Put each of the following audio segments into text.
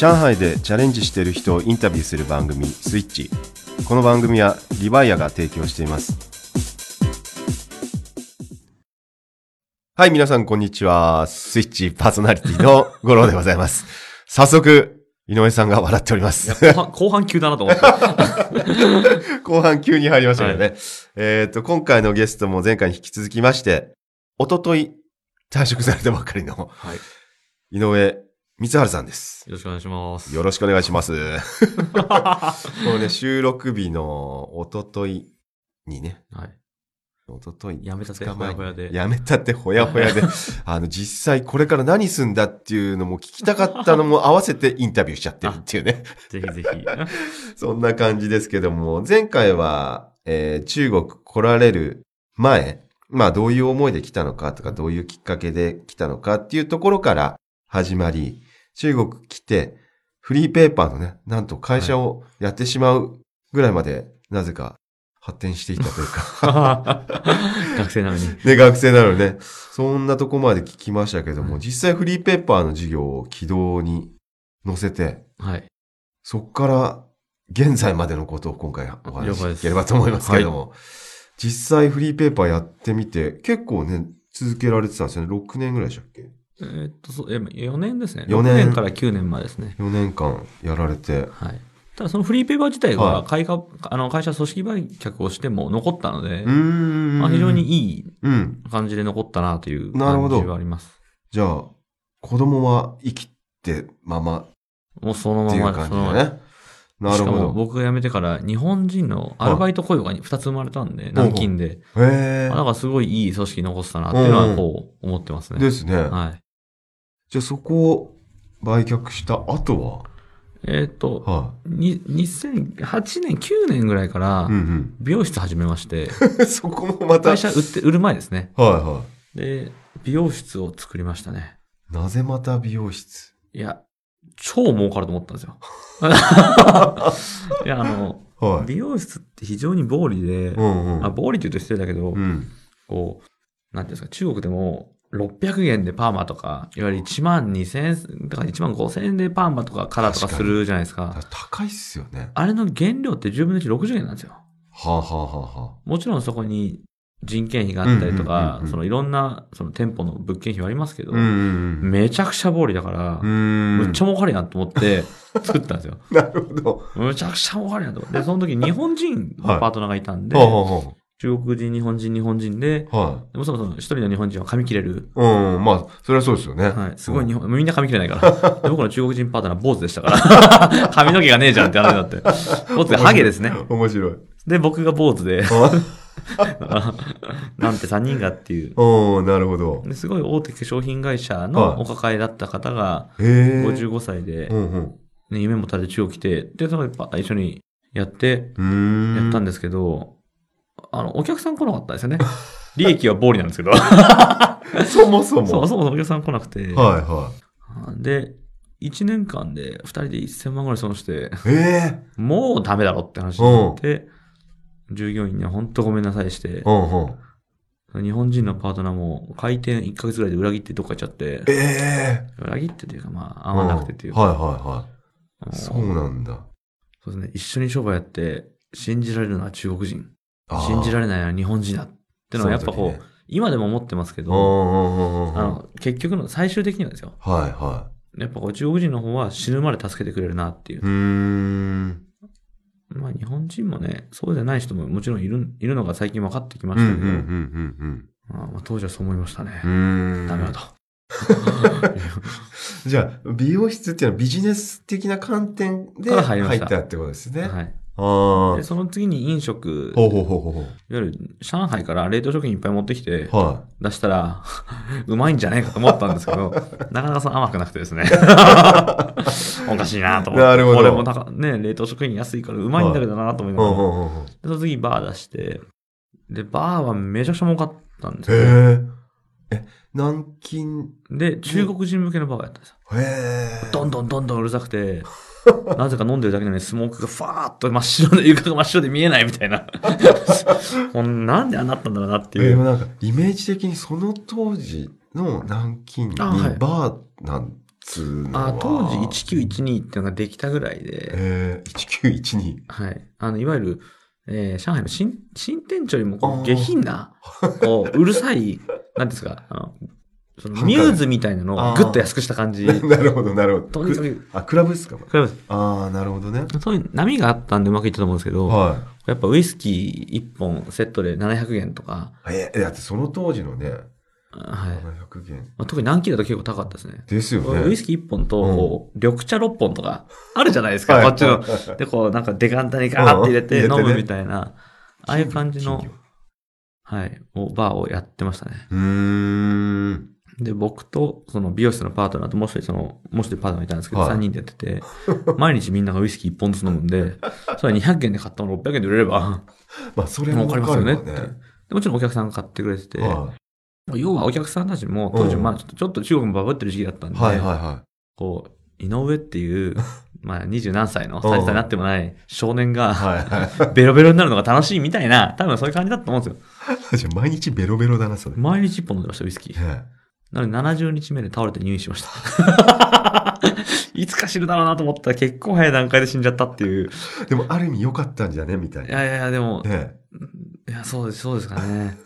上海でチャレンジしている人をインタビューする番組スイッチ。この番組はリバイアが提供しています。はい皆さんこんにちは。スイッチパーソナリティの五郎でございます。早速井上さんが笑っております。後半、後半急だなと思って。後半急に入りましたけどね、えっ、と今回のゲストも前回に引き続きまして一昨日退職されたばかりのはい。井上光晴さんですよろしくお願いします。よろしくお願いします。このね、収録日の一昨日にね、はい。一昨日やめたてほやほやでやめたってほやほやで、あの、実際これから何すんだっていうのも聞きたかったのも合わせてインタビューしちゃってるっていうね。ぜひぜひ。そんな感じですけども、前回は、えー中国来られる前、まあどういう思いで来たのかとか、どういうきっかけで来たのかっていうところから始まり、中国来て、フリーペーパーのね、なんと会社をやってしまうぐらいまで、なぜか発展していったというか、学生なのに。ね、学生なのにね、そんなとこまで聞きましたけども、実際フリーペーパーの授業を軌道に乗せて、はい。そっから現在までのことを今回お話しいければと思いますけれども、実際フリーペーパーやってみて、結構ね、続けられてたんですよね。6年ぐらいでしたっけ？えーっと、そう、え4年ですね。4年6年から9年までですね。?4 年間やられて。はい。ただそのフリーペーパー自体はいは会社、あの会社組織売却をしても残ったのでうー、ん。まあ、非常にいいうん。感じで残ったなという感じはあります。じゃあ、子供は生きてままもうそのっていうまま、そのまま感じだね。なるしかもほど。僕が辞めてから日本人のアルバイト雇用が2つ生まれたんで、南京で。へあだからすごいいい組織残したなっていうのはこう思ってますえ。ね。ですね。はい。じゃあそこを売却した後えーっと、ははに2008年、9年ぐらいからい。うん美容室始めまして、うん。そこもまた。はい会社売って、売る前ですね。はで、美容室を作りましたね。い。なぜまた美容室？いや、超儲かると思ったんですよ。いや、あの、はい。美容室って非常に暴利で、うんうん。あ暴利って言うと失礼だけど、うん。こう、なんていうんですか、中国でも、600元でパーマとか、いわゆる1万2000円、だから1万5000円でパーマとかカラーとかするじゃないですか。高いっすよね。あれの原料って10分の1、60元なんですよ。はあ、はあはあはもちろんそこに人件費があったりとうんうんうんう、んかそのいろんなその店舗の物件費はありますけどあ、うん、うんうん。めちゃくちゃ暴利だからう、ん。むっちゃ儲かるやんと思って 作ったんですよ。なるほど。むちゃくちゃ儲かるやんと思って。で、その時日本人のパートナーがいたんで、はあ、は中国人、日本人、日本人で、あ、はでもそもそも一人の日本人は髪切れる。い。うん、まあ、それはそうですよね。はい。すごい日本、みんな髪切れないから。で僕の中国人パートナー坊主でしたから。髪の毛がねえじゃんって話になって。坊主でハゲですね。面白い。で、僕が坊主で、あ なんて3人がっていう。うん、なるほど。ですごい大手化粧品会社はいのお抱えだった方が、へえ。55歳でう、んうん。ね、夢もたれて中国来て、で、そのパ一緒にやって、うーん。やったんですけど、あの、お客さん来なかったんですよね。利益は暴利なんですけど。そもそも。そう、そもそもお客さん来なくて。はいはで、1年間で2人で1000万ぐらい損して、い。ええ。もうダメだろって話になって、従業員には本当ごめんなさいしてう、んうん。日本人のパートナーも開店1ヶ月ぐらいで裏切ってどっか行っちゃって、ええ。裏切ってというかまあ合わなくてというか、はいはいはあのい。そうなんだ。そうですね、一緒に商売やって、信じられるのは中国人、信じられないのは日本人だってのはやっぱこう、今でも思ってますけど。あの、結局の最終的にはですよ。はいはやっぱこう中国人の方は死ぬまで助けてくれるなっていうい。う。ーん。まあ日本人もね、そうじゃない人ももちろんいる、いるのが最近分かってきまうんうんしたけど、うんうんまあまあ当時はそう思いましたね。ダメだと。じゃあ、美容室っていうのはビジネス的な観点で入ったってことですね。はい。で、。その次に飲食、いほうほうほうほうほわゆる上海から冷凍食品いっぱい持ってきてう。、は出したら、うまいんじゃないかと思ったんですけど、なかなかその甘くなくてですね。おかしいなと思って。なるほど俺もなんかね、冷凍食品安いからうまいんだけどなと思いい。ながら。ほうほうほうほうで、その次バー出して、で、バーはめちゃくちゃ儲かったんですよ。へえ。え、南京、で、中国人向けのバーをやったんですよ。へえ。どんどんどんどんうるさくて、なぜか飲んでるだけなのにスモークがファーっと真っ白で、床が真っ白で見えないみたいな。もうなんでああなったんだろうなっていう。えでもなんか、イメージ的にその当時の南京にバーなんでつうのは。あ当時1912っていうのができたぐらいで、えー、1912。はい。あの、いわゆる、えー上海の新、新店長よりも下品な、こう、うるさい、なんですか、あの、そのミューズみたいなのをぐっと安くした感じ。なるほど、なるほど。とにかくくあ、クラブですか？これはああ、なるほどね。そういう波があったんでうまくいったと思うんですけど、はやっぱウイスキー1本セットで700元とか、い。えー、だってその当時のね、はい。700元。まあ、特に南紀だと結構高かったですね。ですよね。ウイスキー1本と、うん緑茶6本とか、あるじゃないですか、はいこっちの。は いで、こう、なんかデカンタにガーって入れてうん飲むみたいな、ああいう感じの金、はい、をバーをやってましたね。魚うーん。で、僕と、その美容室のパートナーと、もう一人、その、もう一人パートナーいたんですけど、はい3人でやってて、毎日みんながウイスキー1本ずつ飲むんで、それは200円で買ったもの600円で売れれば、まあ、それも儲かりますよねって。もちろんお客さんが買ってくれてて、は要はお客さんたちも、当時、うんまあちょっと、ちょっと中国もバブってる時期だったんい。で、はいはいはこう、井上っていう、まあ二十何歳の、歳差になってもない少年い。が、はいはベロベロになるのが楽しいみたいな、多分そういう感じだと思うんですよ。い。じゃあ毎日ベロベロだな、それ。ね毎日一本飲んでました、ウイスキー。なので70日目で倒れて入院しました。いつか死ぬだろうなと思ったら結構早い段階で死んじゃったっていう。でも、ある意味良かったんじゃねみたいな。いやいやでも、ねいや、そうです、そうですかね。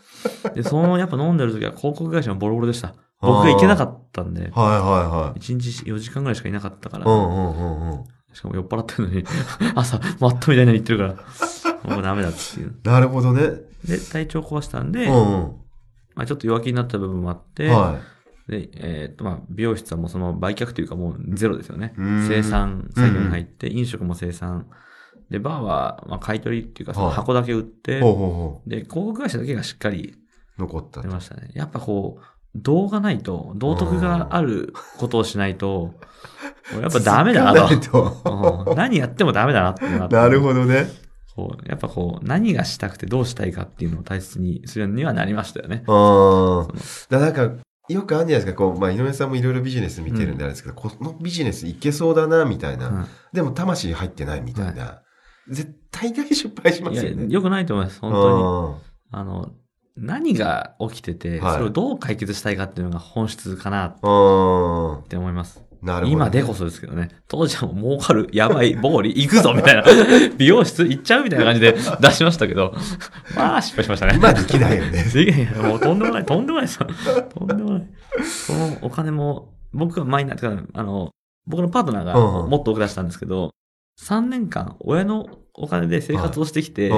で、その、やっぱ飲んでる時は広告会社もボロボロでした。僕が行けなかったんで、はいはい1日4時間ぐらいしかいなかったから、はい。うんうんうんうん。しかも酔っ払ってるのに、朝、マットみたいなの言ってるから、もうダメだっていう。なるほどね。で、体調壊したんで、うんうん。まあちょっと弱気になった部分もあって、はで、えーっと、まあ、美容室はもうその売却というかもうゼロですよね。生産作業に入って、飲食も生産。で、バーは、まあ、買い取りっていうか、そのはい箱だけ売って、い。ほうほうほで、広告会社だけがしっかりう。残った出ましたね。やっぱこう、動がないと、道徳があることをしないと、やっぱダメだなと。と。うん何やってもダメだなってなってなるほどね。こうやっぱこう、何がしたくてどうしたいかっていうのを大切にするようにはなりましたよね。うん。だなんか、よくあるんじゃないですか、こう、まあ、井上さんもいろいろビジネス見てるんであれですけど、このビジネスいけそうだな、みたいな。うんでも、魂入ってないみたいな。絶対大失敗しますよね。良くないと思います、本当に。あの、何が起きてて、はいそれをどう解決したいかっていうのが本質かなっ。て思います。なるほど、今でこ。そですけどね。当時はもう儲かる、やばい、ボーリ、行くぞみたいな。美容室行っちゃうみたいな感じで 出しましたけど、まあ失敗しましたね。今できないよね。いやいや、もうとんでもない、とんでもないですよ。とんでもない。そのお金も、僕がマイナー、てかあの、僕のパートナーがうんうんもっと多く出したんですけど、3年間、親のお金で生活をしてきて、うん。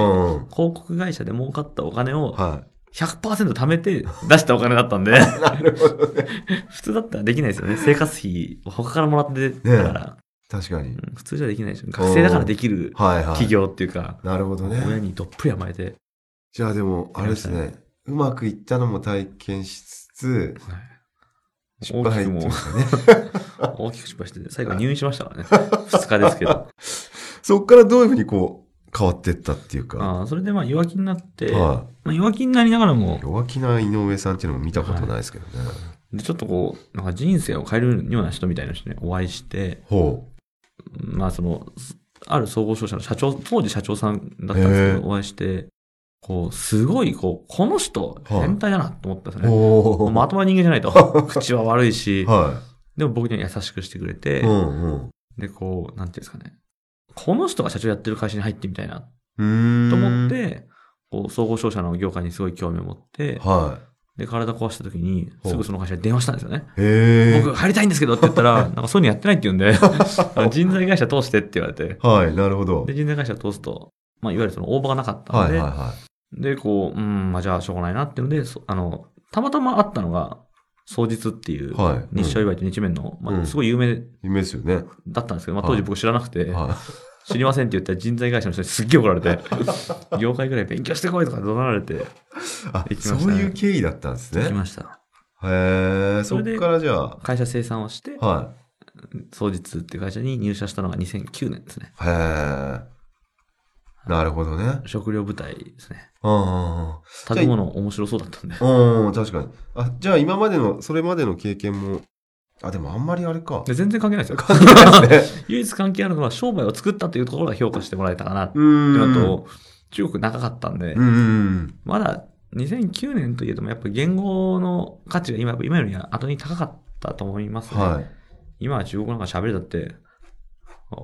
広告会社で儲かったお金をは100%貯めて出したお金だったんで、い。なるほどね。普通だったらできないですよね。生活費を他からもらってたから、確かに。うん普通じゃできないでしょ。学生だからできるはいはい。企業っていうか、なるほど親ね。にどっぷり甘えて、じゃあでも、あれですね。うまくいったのも体験しつつ、失敗っていうかね。大きく失敗して、最後入院しましたからね。2日ですけど。そっからどういうふうにこう、変わってったっていうか。ああそれでまあ弱気になって、はまあ、弱気になりながらもい。、弱気な井上さんっていうのも見たことないですけどね。でちょっとこう、なんか人生を変えるような人みたいな人にお会いして、ほまあその、ある総合商社の社長、当時社長さんだったんですけど、お会いして、こう、すごい、こう、この人、はい変態だなと思ったんですね。ほう。もうまともな人間じゃないと。口は悪いし、はでも僕には優しくしてくれて、い。うんうん。で、こう、なんていうんですかね。この人が社長やってる会社に入ってみたいな。と思っ。て、こう、総合商社の業界にすごい興味を持って、はで、体壊した時に、すぐその会社に電話したんですよね。僕入りたいんですけどって言ったら、なんかそういうのやってないって言うんで、人材会社通してって言われて、はい、なるほどで、。人材会社通すと、まあ、いわゆるその応募がなかったはいので、はいはで、こう、うん、まあ、じゃあしょうがないなっていうので、そあの、たまたまあったのが、双日っていう、日照祝いと日弁の、まあ、うんすごい有名い。夢ですよね。だったんですけど、まあ、はい当時僕知らなくて、は知りませんって言ったら人材会社の人にすっげえ怒られて、業界ぐらい勉強してこいとか怒鳴られて、い。あ、ねそういう経緯だったんですね。来ました。へえ、そっからじゃ会社生産をして、あ。は双日っていう会社に入社したのが2009年ですね。い。へえ。なるほどね。食料部隊ですね。うんうんうん。建物面白そうだったんで。うん、確かに。あ、じゃあ今までの、それまでの経験も、あ、でもあんまりあれか。で全然関係ないですよ。関係ないですね。唯一関係あるのは商売を作ったというところが評価してもらえたかなってういー。うんのと、中国長かったんでうん、うんまだ2009年といえどもやっぱ言語の価値が今今よりは後に高かったと思いますうん。ね。はい。今は中国なんか喋れたって、あ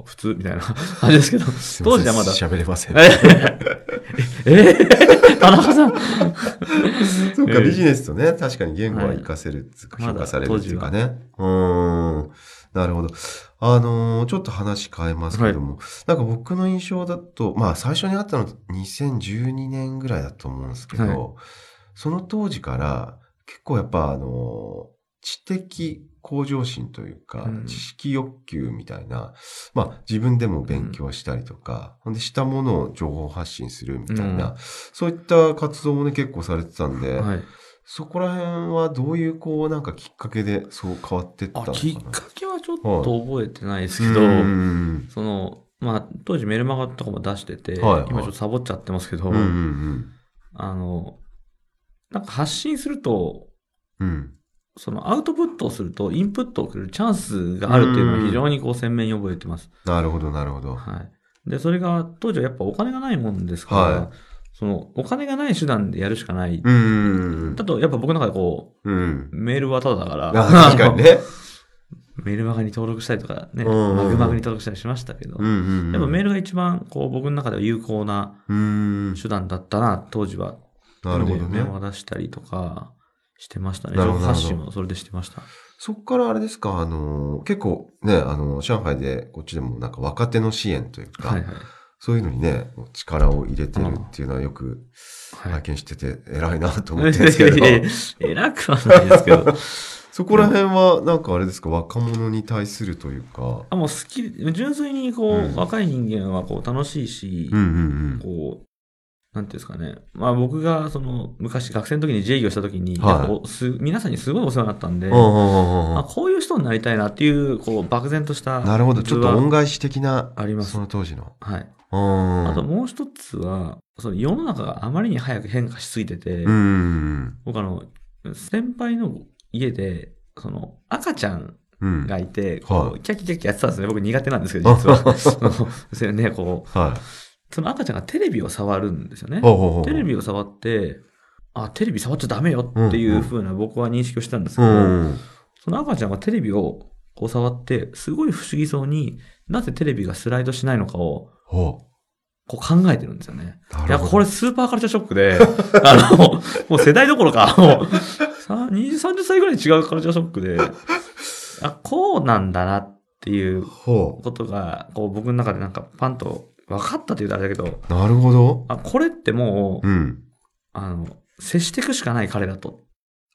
普通みたいな感じですけど、当時はまだ、喋れません。ええー 田中さん そうか、ええビジネスとね、確かに言語は活かせる評価されるっていうかね。うーん。なるほど。あのーちょっと話変えますけども、なんか僕の印象だと、まあ最初に会ったの2012年ぐらいだと思うんですけど、はいその当時から結構やっぱあのー知的向上心というか、うん。知識欲求みたいな、まあ自分でも勉強したりとか、ほんでしたものを情報発信するみたいな、うん。そういった活動もね結構されてたんで、はい。そこら辺はどういうこうなんかきっかけでそう変わってったのかな？あきっかけはちょっと覚えてないですけど、うんその、まあ、当時メルマガとかも出してて、はいはい。今ちょっとサボっちゃってますけど、うんうんあの、なんか発信すると、うんうんそのアウトプットをすると、インプットをくれるチャンスがあるっていうのは非常にこう鮮明に覚えてます。なるほどなるほど。はい。で、それが当時はやっぱお金がないもんですから、はい。そのお金がない手段でやるしかない。うんだと、やっぱ僕の中でこうん。う、メールはただだから、あ確かにね。メールマガに登録したりとかね、うんマグマグに登録したりしましたけど、うんうんうん。やっぱメールが一番こう僕の中では有効なうん。手段だったな、当時は。なるほどね。のでメモを出したりとかしてましたね。情報発信をそれでしてました。そっからあれですか？あの結構ねあの上海でこっちでもなんか若手の支援というか、はいはい。そういうのにね力を入れてるっていうのはよくはい拝見してて偉いなと思ってるんですけど、偉くはないですけど。そこら辺はなんかあれですか？若者に対するというかあもう好き、純粋にこう、うん若い人間はこう楽しいし、うんうんこう、なんていうんですかね。まあ僕がその昔学生の時に自営業した時に、す皆さんにすごいお世話になったんで、あこういう人になりたいなっていう、こう漠然とした。なるほど。ちょっと恩が返し的な、ありますその当時の。はい。うん。あともう一つは、その世の中があまりに早く変化しすぎてて、うん。僕あの、先輩の家で、その赤ちゃんうん。がいて、はいこうキャキキャキやってたんですね。僕苦手なんですけど、実は。そのそれね、こう、はい。その赤ちゃんがテレビを触るんですよね。テレビを触って、あ、テレビ触っちゃダメよっていう風な僕は認識をしてたんですけうど、ん。その赤ちゃんがテレビをこう触って、すごい不思議そうになぜテレビがスライドしないのかをほこう考えてるんですよね。いるや。これスーパーカルチャーショックで、あの、もう世代どころか、もう、さ20、30歳ぐらい違うカルチャーショックで、あ、こうなんだなっていうほことが、こう僕の中でなんかパンと分かったって言うとあれだけど、う。なるほど。あ、これってもう、うん。あの、接していくしかない彼だと。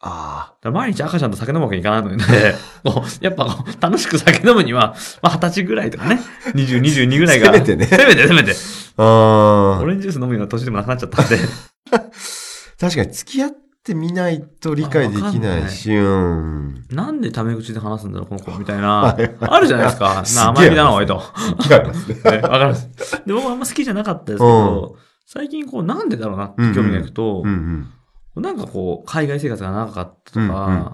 あだから毎日赤ちゃんと酒飲むわけにいかないので、こうやっぱ楽しく酒飲むには、まあ二十歳ぐらいとかね、20、22ぐらいが。せめてねせめてせめて。あ。ああ。オレンジジュース飲むような年でもなくなっちゃったんで。確かに付き合ってみないと理解できないし、うん。なんでタメ口で話すんだろう、この子、みたいな。はいあるじゃないですか。な、甘えびだな、おいと。ね。かります。で、僕はあんま好きじゃなかったですけど、最近こう、なんでだろうなって興味がいくと。なんかこう、海外生活が長かったとうんか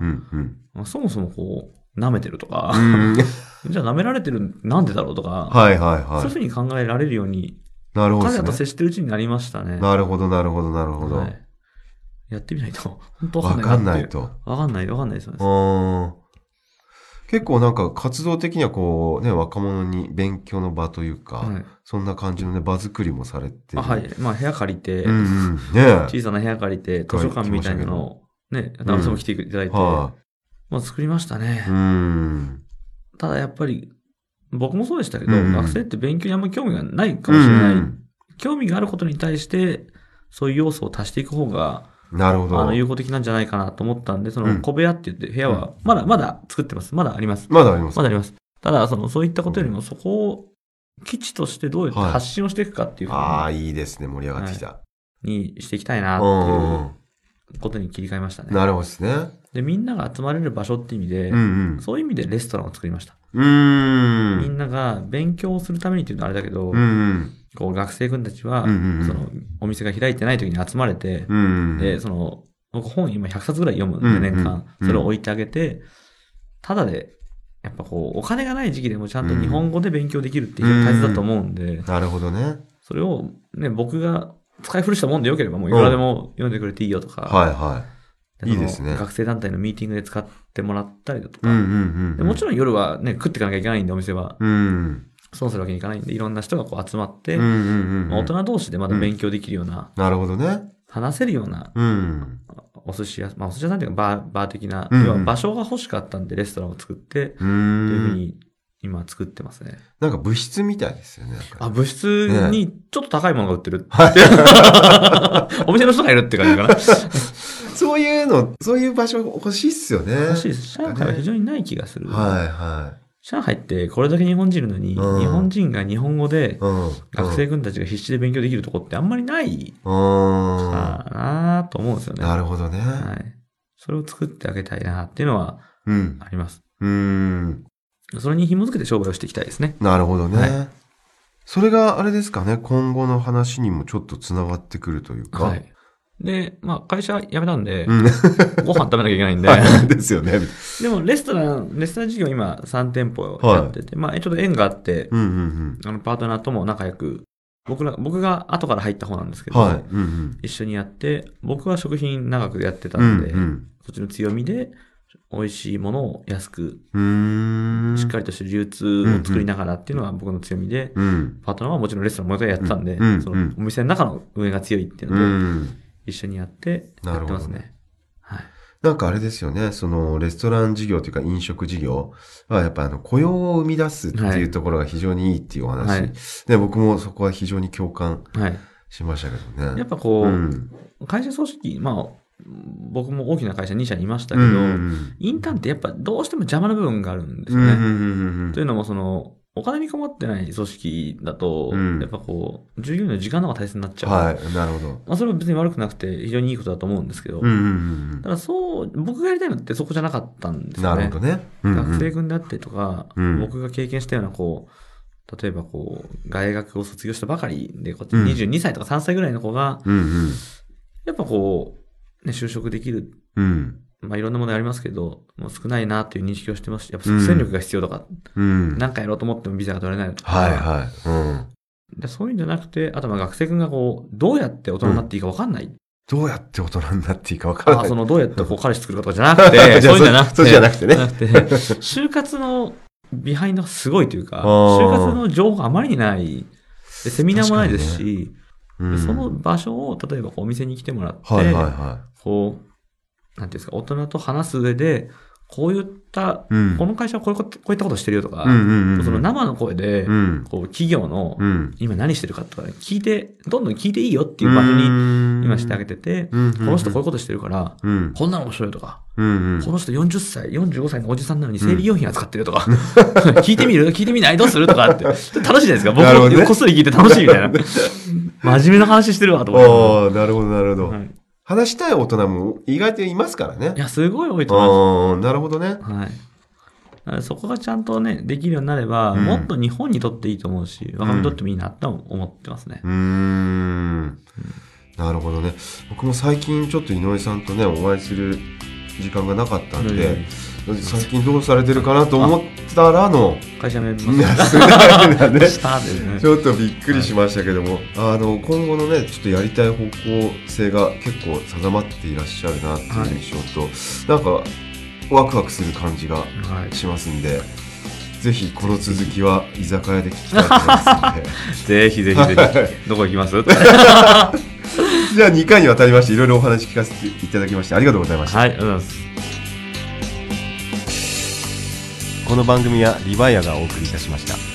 そもそもこう、舐めてるとかう、ん。じゃあ舐められてるなんでだろうとか、はいはいそういうはふうに考えられるように、い。なるほど彼らと。接してるうちになりましたね。なるほどなるほどなるほど。はいやってみないと、本当？わわかんないいと。わかんない、わかんないです。結構なんか活動的にはこうね、若者に勉強の場というか、はい。そんな感じのね、場作りもされてはい。まあ、部屋借りて、うんうん。ね小さな部屋借りて、図書館みたいなのを、ね、男性も来ていただいて、はまあ作りましたね。い。。うん。ただやっぱり、僕もそうでしたけど、うん学生って勉強にあんまり興味がないかもしれない。うん。興味があることに対して、そういう要素を足していく方が、なるほど。あの、有効的なんじゃないかなと思ったんで、そうんの小部屋って言って部屋は、まだ、まだ作ってます。まだあります。まだあります。まだあります。ただ、その、そういったことよりも、そこを、基地としてどうやってはい発信をしていくかっていうふうああ、いいですね。盛り上がってきた。にしていきたいなうってんいうことに切り替えましたね。なるほどですね。で、みんなが集まれる場所って意味で、うんうん。そういう意味でレストランを作りました。うーん。みんなが勉強するためにっていうのはあれだけど、うんうん。こう学生君たちは、そのお店が開いてない時に集まれて。で、その、僕本今100冊ぐらい読むんで、年間。うんそれを置いてあげて、ただで、やっぱこう、お金がない時期でもちゃんと日本語で勉強できるっていう大切だと思うんで、なるほどね。それをね、僕が使い古したもんでよければもういくらでも読んでくれていいよとか、はいはそのいいですね学生団体のミーティングで使ってもらったりだとか。もちろん夜はね、食っていかなきゃいけないんで、お店は。うん。損するわけにいかないんで、いろんな人がこう集まって、うんうんうん。まあ大人同士でまだ勉強できるような、なるほどね。話せるようなうん。お寿司屋、まあお寿司屋さんっていうかバー、バー的な、うんうん要は場所が欲しかったんでレストランを作って、うというふうんん。に今作ってますね。なんか物質みたいですよね。あ、物質にちょっと高いものが売ってる。はい。お店の人がいるって感じかな。そういうの、そういう場所欲しいっすよね。欲しいです。上海は非常にない気がする。はいは上海ってこれだけ日本人いるのに、うん日本人が日本語でい。うん。学生君たちが必死で勉強できるとこってあんまりないうん。かなと思うんですよね。なるほどね。はい。それを作ってあげたいなっていうのはうん。あります。うん。それに紐づけて商売をしていきたいですね。なるほどね。はそれがあれですかね、今後の話にもちょっと繋がってくるというか。はい。で、まあ会社辞めたんで、うん。ご飯食べなきゃいけないんで、ですよね。でもレストラン、レストラン事業今3店舗やってて、まあちょっと縁があって、うんうんあのパートナーとも仲良く、僕ら、僕が後から入った方なんですけど、うん。はい。うんうん。一緒にやって、僕は食品長くやってたうんんで、うん。そっちの強みで、美味しいものを安く。しっかりとした流通を作りながらっていうのが僕の強みで、うん。パートナーはもちろんレストランもやってたんで、うんそのお店の中の運営が強いっていううので、ん。一緒にやって、やってますね。はい。なんかあれですよね、そのレストラン事業というか飲食事業はやっぱあの雇用を生み出すっていうところが非常にいいっていうお話。はいで僕もそこは非常に共感はい。しましたけどね。やっぱこう、うん。会社組織、まあ、僕も大きな会社2社にいましたうけど、ん。インターンってやっぱどうしても邪魔な部分があるんですうん。よね。うんうんというのも、その、お金に困ってない組織だと、うんやっぱこう、従業員の時間の方が大切になっちゃう。はい。なるほど。まあ、それは別に悪くなくて、非常にいいことだと思うんですけど、うんうんただそう、僕がやりたいのってそこじゃなかったんですうん。よね。なるほどね。うんうん学生軍であったりとか、うん僕が経験したような、こう、例えばこう、大学を卒業したばかりで、こっちうん22歳とか3歳ぐらいの子が、うんうん。やっぱこう、ね、就職できる、うん。まあいろんなものありますけど、もう少ないなっていう認識をしてますし、やっぱ即戦力が必要とか、うん。なんかやろうと思ってもビザが取れないとか、はいはい。うん。でそういうんじゃなくて、あとまあ学生君がこう、どうやって大人になっていいか分かんない。どうやって大人になっていいかわからない。あそのどうやってこう 彼氏作るかとか じゃなくて、そういうんじゃなくて、そうじゃなくてねて就活のビハインドがすごいというか、就活の情報があまりにない。でセミナーもないですし、うんでその場所を例えばこうお店に来てもらって、はいはいはこう、なんていうんですか、大人と話す上で、こういった、い。うん。この会社はこういうことこういったことしてるよとか、うんうんうん。その生の声で、うん。こう企業のうん。今何してるかとか、ね、聞いて、どんどん聞いていいよっていう場所に今してあげてて、うん、この人こういうことしてるから、うん。こんなの面白いとか、うん。この人40歳、45歳のおじさんなのに生理用品扱ってるとか、聞いてみる？聞いてみない？どうする？とかって、楽しいじゃないですか。僕なるほどねもこっそり聞いて楽しいみたいな。真面目な話してるわと思って。ああ、なるほど、なるほど。はい話したい大人も意外といますからねい。や、すごい多いと思いああ、なるほどね。ます。はい。そこがちゃんとね、できるようになれば、うんもっと日本にとっていいと思うし、若者にとってもいいなと思ってますねうー。ん。なるほどね。僕も最近ちょっと井上さんとね、お会いする時間がなかったんで、最近どうされてるかなと思ったらの、会社名 ね。ねち。ょっとびっくりしましたけども、あの、今後のね、ちょっとやりたい方向性が結構定まっていらっしゃるなっていう印象と、なんか、ワクワクする感じがはい。しますんで、ぜひこの続きは居酒屋で聞きたいと思いますので、ぜひぜひぜひ。どこ行きます？じゃあ2回にわたりましていろいろお話聞かせていただきましてありがとうございました。はい、ありがとうございます。この番組はリバイアがお送りいたしました。